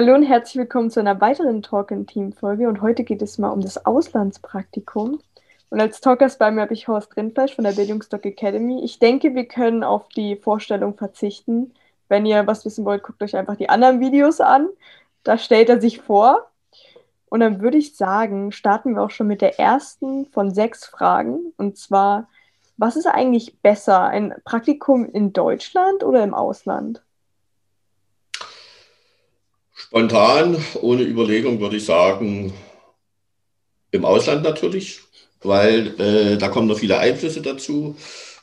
Hallo und herzlich willkommen zu einer weiteren Talk in Team Folge und heute geht es mal um das Auslandspraktikum. Und als Talkers bei mir habe ich Horst Rindfleisch von der Bildungsdoc Academy. Ich denke, wir können auf die Vorstellung verzichten. Wenn ihr was wissen wollt, guckt euch einfach die anderen Videos an. Da stellt er sich vor. Und dann würde ich sagen, starten wir auch schon mit der ersten von sechs Fragen. Und zwar, was ist eigentlich besser, ein Praktikum in Deutschland oder im Ausland? Spontan, ohne Überlegung würde ich sagen, im Ausland natürlich, weil äh, da kommen noch viele Einflüsse dazu.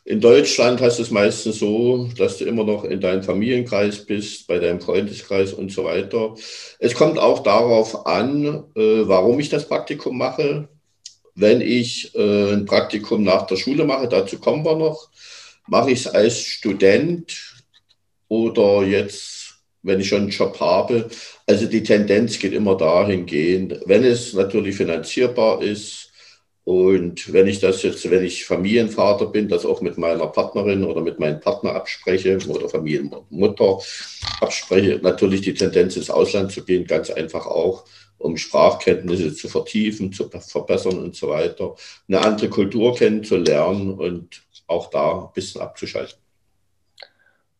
In Deutschland heißt es meistens so, dass du immer noch in deinem Familienkreis bist, bei deinem Freundeskreis und so weiter. Es kommt auch darauf an, äh, warum ich das Praktikum mache. Wenn ich äh, ein Praktikum nach der Schule mache, dazu kommen wir noch, mache ich es als Student oder jetzt wenn ich schon einen Job habe. Also die Tendenz geht immer dahingehend, wenn es natürlich finanzierbar ist und wenn ich das jetzt, wenn ich Familienvater bin, das auch mit meiner Partnerin oder mit meinem Partner abspreche oder Familienmutter abspreche, natürlich die Tendenz ins Ausland zu gehen, ganz einfach auch, um Sprachkenntnisse zu vertiefen, zu verbessern und so weiter, eine andere Kultur kennenzulernen und auch da ein bisschen abzuschalten.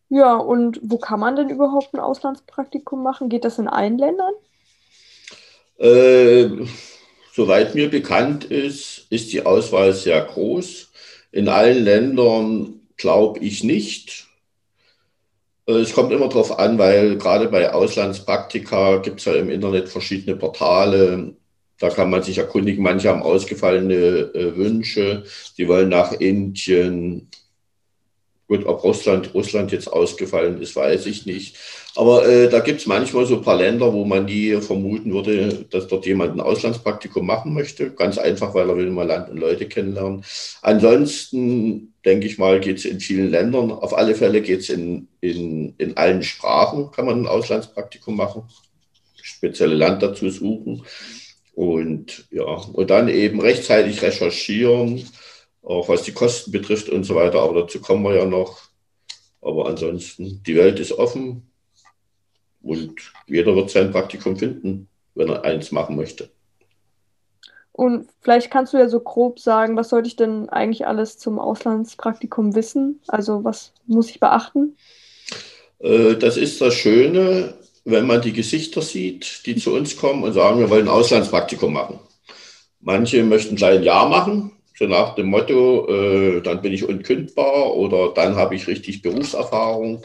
Ja, und wo kann man denn überhaupt ein Auslandspraktikum machen? Geht das in allen Ländern? Äh, soweit mir bekannt ist, ist die Auswahl sehr groß. In allen Ländern glaube ich nicht. Äh, es kommt immer darauf an, weil gerade bei Auslandspraktika gibt es ja im Internet verschiedene Portale. Da kann man sich erkundigen. Manche haben ausgefallene äh, Wünsche. Die wollen nach Indien, Gut, ob Russland, Russland jetzt ausgefallen ist, weiß ich nicht. Aber äh, da gibt es manchmal so ein paar Länder, wo man nie vermuten würde, dass dort jemand ein Auslandspraktikum machen möchte. Ganz einfach, weil er will mal Land und Leute kennenlernen. Ansonsten, denke ich mal, geht es in vielen Ländern. Auf alle Fälle geht es in, in, in allen Sprachen, kann man ein Auslandspraktikum machen. Spezielle Land dazu suchen. Und ja, und dann eben rechtzeitig recherchieren auch was die Kosten betrifft und so weiter. Aber dazu kommen wir ja noch. Aber ansonsten, die Welt ist offen und jeder wird sein Praktikum finden, wenn er eins machen möchte. Und vielleicht kannst du ja so grob sagen, was sollte ich denn eigentlich alles zum Auslandspraktikum wissen? Also was muss ich beachten? Äh, das ist das Schöne, wenn man die Gesichter sieht, die zu uns kommen und sagen, wir wollen ein Auslandspraktikum machen. Manche möchten gleich ein Jahr machen, so nach dem Motto, äh, dann bin ich unkündbar oder dann habe ich richtig Berufserfahrung.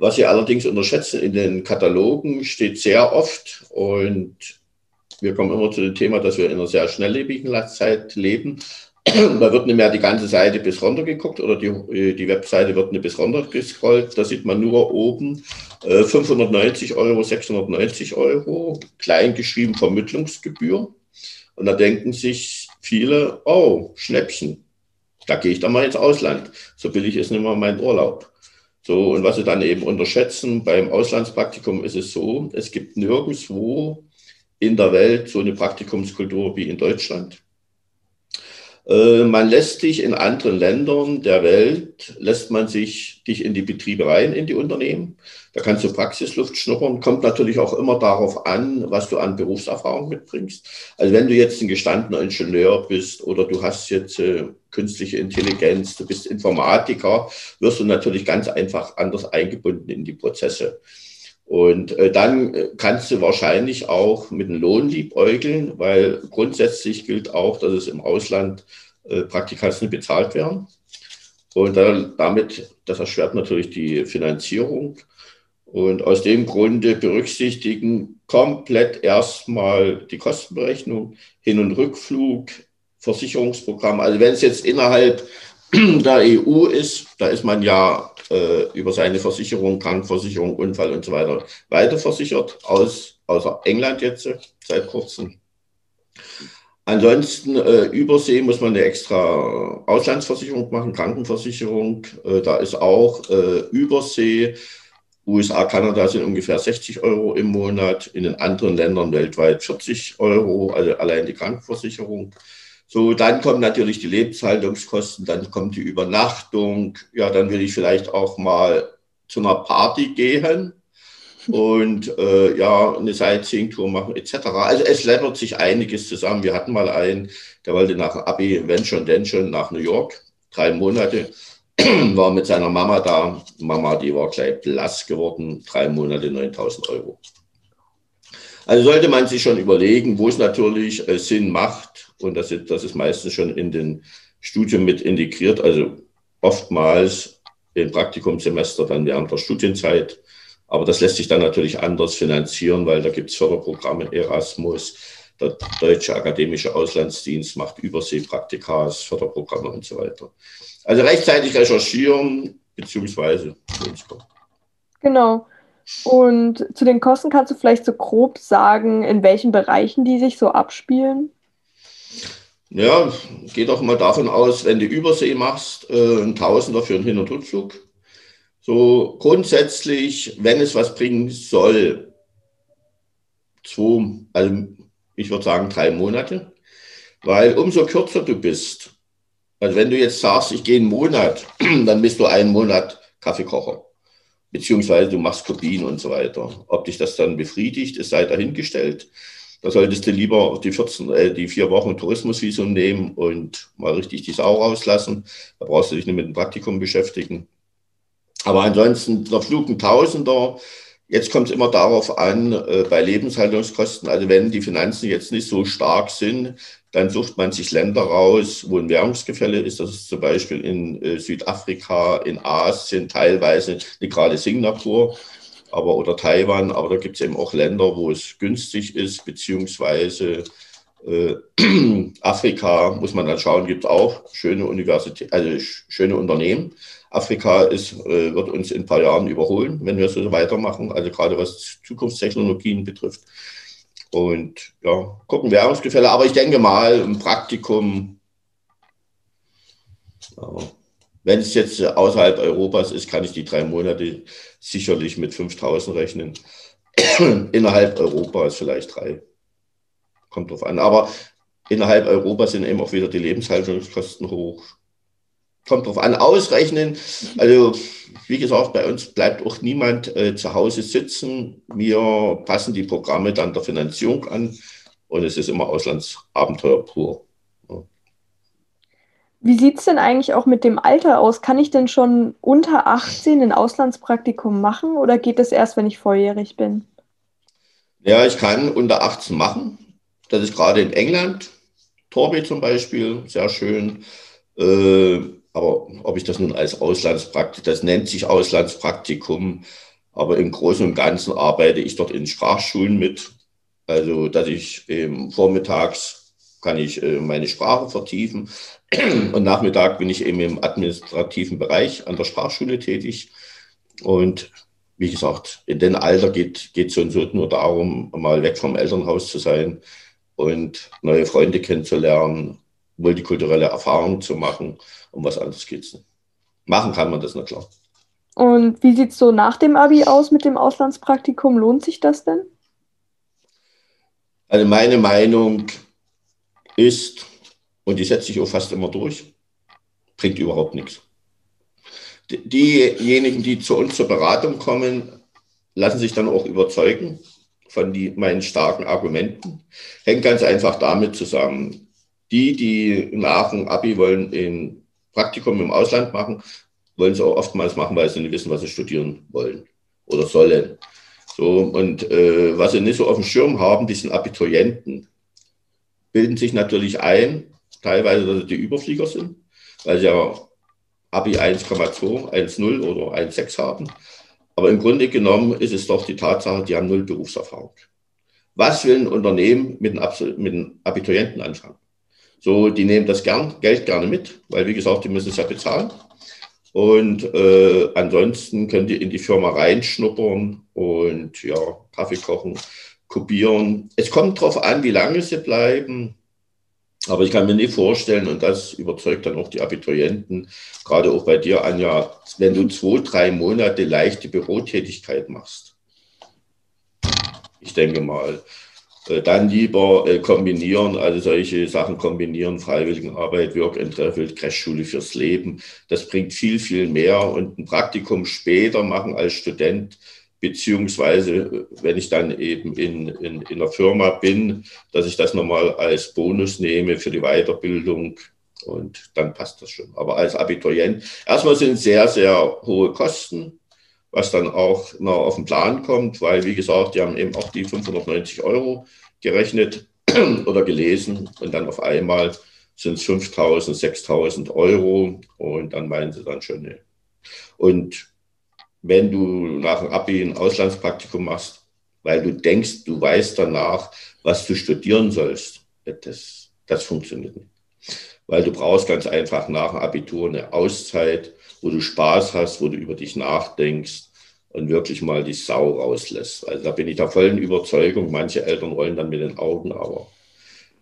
Was Sie allerdings unterschätzen, in den Katalogen steht sehr oft und wir kommen immer zu dem Thema, dass wir in einer sehr schnelllebigen Zeit leben. Da wird nicht mehr die ganze Seite bis runter geguckt oder die, die Webseite wird nicht bis runter gescrollt. Da sieht man nur oben äh, 590 Euro, 690 Euro, klein geschrieben Vermittlungsgebühr. Und da denken sich viele, oh, Schnäppchen, da gehe ich dann mal ins Ausland. So billig ist nicht mehr mein Urlaub. So, und was sie dann eben unterschätzen, beim Auslandspraktikum ist es so, es gibt nirgendwo in der Welt so eine Praktikumskultur wie in Deutschland. Äh, man lässt dich in anderen Ländern der Welt, lässt man sich dich in die Betriebe rein, in die Unternehmen. Da kannst du Praxisluft schnuppern. Kommt natürlich auch immer darauf an, was du an Berufserfahrung mitbringst. Also wenn du jetzt ein gestandener Ingenieur bist oder du hast jetzt äh, künstliche Intelligenz, du bist Informatiker, wirst du natürlich ganz einfach anders eingebunden in die Prozesse. Und äh, dann äh, kannst du wahrscheinlich auch mit einem Lohn liebäugeln, weil grundsätzlich gilt auch, dass es im Ausland äh, Praktikanten bezahlt werden. Und damit, das erschwert natürlich die Finanzierung. Und aus dem Grunde berücksichtigen komplett erstmal die Kostenberechnung, Hin- und Rückflug, Versicherungsprogramm. Also wenn es jetzt innerhalb der EU ist, da ist man ja äh, über seine Versicherung, Krankenversicherung, Unfall und so weiter weiter versichert, aus, außer England jetzt seit kurzem. Ansonsten äh, Übersee muss man eine extra Auslandsversicherung machen, Krankenversicherung. Äh, da ist auch äh, Übersee. USA, Kanada sind ungefähr 60 Euro im Monat, in den anderen Ländern weltweit 40 Euro, also allein die Krankenversicherung. So, dann kommen natürlich die Lebenshaltungskosten, dann kommt die Übernachtung. Ja, dann will ich vielleicht auch mal zu einer Party gehen und äh, ja, eine Sightseeing-Tour machen etc. Also es läppert sich einiges zusammen. Wir hatten mal einen, der wollte nach Abi, wenn schon, denn schon, nach New York, drei Monate, war mit seiner Mama da. Mama, die war gleich blass geworden, drei Monate 9000 Euro. Also sollte man sich schon überlegen, wo es natürlich äh, Sinn macht, und das ist, das ist meistens schon in den Studien mit integriert, also oftmals im Praktikumssemester dann während der Studienzeit aber das lässt sich dann natürlich anders finanzieren, weil da gibt es Förderprogramme, Erasmus, der Deutsche Akademische Auslandsdienst macht Überseepraktikas, Förderprogramme und so weiter. Also rechtzeitig recherchieren beziehungsweise Genau. Und zu den Kosten kannst du vielleicht so grob sagen, in welchen Bereichen die sich so abspielen? Ja, geh doch mal davon aus, wenn du Übersee machst, äh, ein Tausender für einen Hin- und Rückflug so grundsätzlich, wenn es was bringen soll, zwei, also ich würde sagen drei Monate, weil umso kürzer du bist, also wenn du jetzt sagst, ich gehe einen Monat, dann bist du einen Monat Kaffeekocher, beziehungsweise du machst Kopien und so weiter. Ob dich das dann befriedigt, ist sei dahingestellt. Da solltest du lieber die, 14, äh, die vier Wochen Tourismusvisum nehmen und mal richtig die Sau rauslassen. Da brauchst du dich nicht mit dem Praktikum beschäftigen. Aber ansonsten der Flug ein Tausender. Jetzt kommt es immer darauf an, äh, bei Lebenshaltungskosten, also wenn die Finanzen jetzt nicht so stark sind, dann sucht man sich Länder raus, wo ein Währungsgefälle ist. Das ist zum Beispiel in äh, Südafrika, in Asien, teilweise, nicht gerade Singapur, aber oder Taiwan, aber da gibt es eben auch Länder, wo es günstig ist, beziehungsweise äh, Afrika muss man dann schauen, gibt es auch schöne Universität, also schöne Unternehmen. Afrika ist, äh, wird uns in ein paar Jahren überholen, wenn wir so weitermachen, also gerade was Zukunftstechnologien betrifft. Und ja, gucken Währungsgefälle. Aber ich denke mal, ein Praktikum, ja, wenn es jetzt außerhalb Europas ist, kann ich die drei Monate sicherlich mit 5000 rechnen. Innerhalb Europas vielleicht drei. Kommt drauf an. Aber innerhalb Europas sind eben auch wieder die Lebenshaltungskosten hoch kommt drauf an, ausrechnen. Also, wie gesagt, bei uns bleibt auch niemand äh, zu Hause sitzen. Wir passen die Programme dann der Finanzierung an und es ist immer Auslandsabenteuer pur. Wie sieht es denn eigentlich auch mit dem Alter aus? Kann ich denn schon unter 18 ein Auslandspraktikum machen oder geht es erst, wenn ich volljährig bin? Ja, ich kann unter 18 machen. Das ist gerade in England. Torby zum Beispiel, sehr schön. Äh, aber ob ich das nun als Auslandspraktikum, das nennt sich Auslandspraktikum, aber im Großen und Ganzen arbeite ich dort in Sprachschulen mit. Also, dass ich ähm, vormittags kann ich äh, meine Sprache vertiefen und Nachmittag bin ich eben im administrativen Bereich an der Sprachschule tätig. Und wie gesagt, in dem Alter geht es so und so nur darum, mal weg vom Elternhaus zu sein und neue Freunde kennenzulernen multikulturelle Erfahrungen zu machen. Um was anderes geht es nicht. Machen kann man das, na klar. Und wie sieht es so nach dem Abi aus mit dem Auslandspraktikum? Lohnt sich das denn? Also meine Meinung ist, und die setze ich auch fast immer durch, bringt überhaupt nichts. Diejenigen, die zu uns zur Beratung kommen, lassen sich dann auch überzeugen von die, meinen starken Argumenten. Hängt ganz einfach damit zusammen, die, die nach dem Abi wollen ein Praktikum im Ausland machen, wollen es auch oftmals machen, weil sie nicht wissen, was sie studieren wollen oder sollen. So, und äh, was sie nicht so auf dem Schirm haben, die sind Abiturienten, bilden sich natürlich ein, teilweise, dass sie die Überflieger sind, weil sie ja Abi 1,2, 1,0 oder 1,6 haben. Aber im Grunde genommen ist es doch die Tatsache, die haben null Berufserfahrung. Was will ein Unternehmen mit einem Abiturienten anfangen? So, die nehmen das gern, Geld gerne mit, weil wie gesagt, die müssen es ja bezahlen. Und äh, ansonsten können die in die Firma reinschnuppern und ja, Kaffee kochen, kopieren. Es kommt darauf an, wie lange sie bleiben. Aber ich kann mir nicht vorstellen, und das überzeugt dann auch die Abiturienten, gerade auch bei dir, Anja, wenn du zwei, drei Monate leichte Bürotätigkeit machst. Ich denke mal, äh, dann lieber äh, kombinieren, also solche Sachen kombinieren, Freiwilligenarbeit, Work and Travel, Crashschule fürs Leben. Das bringt viel, viel mehr und ein Praktikum später machen als Student, beziehungsweise wenn ich dann eben in, in, in einer Firma bin, dass ich das nochmal als Bonus nehme für die Weiterbildung und dann passt das schon. Aber als Abiturient, erstmal sind sehr, sehr hohe Kosten was dann auch noch auf den Plan kommt, weil, wie gesagt, die haben eben auch die 590 Euro gerechnet oder gelesen und dann auf einmal sind es 5.000, 6.000 Euro und dann meinen sie dann schon, nee. Und wenn du nach dem Abi ein Auslandspraktikum machst, weil du denkst, du weißt danach, was du studieren sollst, das, das funktioniert nicht. Weil du brauchst ganz einfach nach dem Abitur eine Auszeit, wo du Spaß hast, wo du über dich nachdenkst und wirklich mal die Sau rauslässt. Also da bin ich der vollen Überzeugung, manche Eltern rollen dann mit den Augen, aber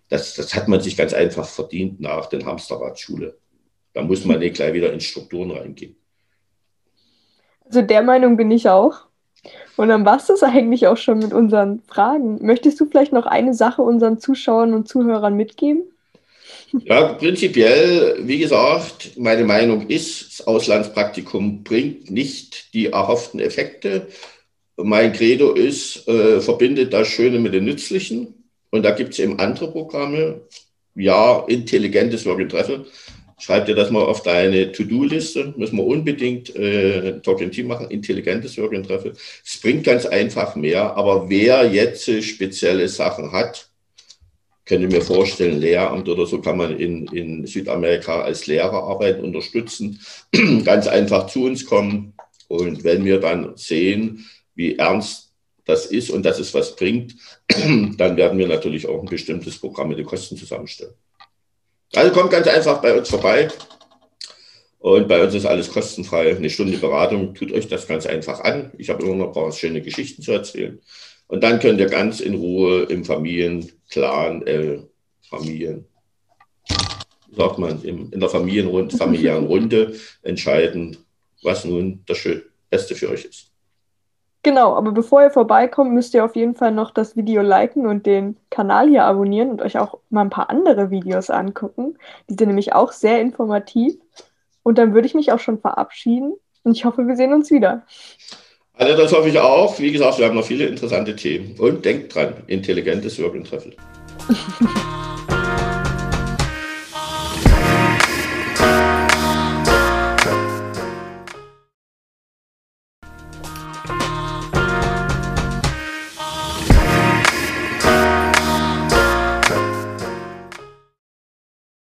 das, das hat man sich ganz einfach verdient nach der Hamsterradschule. Da muss man nicht gleich wieder in Strukturen reingehen. Also der Meinung bin ich auch. Und dann war es das eigentlich auch schon mit unseren Fragen. Möchtest du vielleicht noch eine Sache unseren Zuschauern und Zuhörern mitgeben? Ja, prinzipiell, wie gesagt, meine Meinung ist, das Auslandspraktikum bringt nicht die erhofften Effekte. Mein Credo ist, äh, verbindet das Schöne mit dem Nützlichen. Und da gibt es eben andere Programme. Ja, intelligentes Work and Travel. Schreib dir das mal auf deine To-Do-Liste. Müssen wir unbedingt äh, Talk Team machen. Intelligentes Work and Travel. Es bringt ganz einfach mehr. Aber wer jetzt spezielle Sachen hat, könnte mir vorstellen, Lehramt oder so kann man in, in Südamerika als Lehrer arbeiten, unterstützen, ganz einfach zu uns kommen. Und wenn wir dann sehen, wie ernst das ist und dass es was bringt, dann werden wir natürlich auch ein bestimmtes Programm mit den Kosten zusammenstellen. Also kommt ganz einfach bei uns vorbei. Und bei uns ist alles kostenfrei. Eine Stunde Beratung, tut euch das ganz einfach an. Ich habe immer noch ein paar schöne Geschichten zu erzählen. Und dann könnt ihr ganz in Ruhe im Familienclan, äh, Familien, sagt man, im, in der Familienrunde, familiären Runde entscheiden, was nun das Beste für euch ist. Genau, aber bevor ihr vorbeikommt, müsst ihr auf jeden Fall noch das Video liken und den Kanal hier abonnieren und euch auch mal ein paar andere Videos angucken. Die sind nämlich auch sehr informativ. Und dann würde ich mich auch schon verabschieden und ich hoffe, wir sehen uns wieder. Also das hoffe ich auch. Wie gesagt, wir haben noch viele interessante Themen. Und denkt dran, intelligentes and Travel.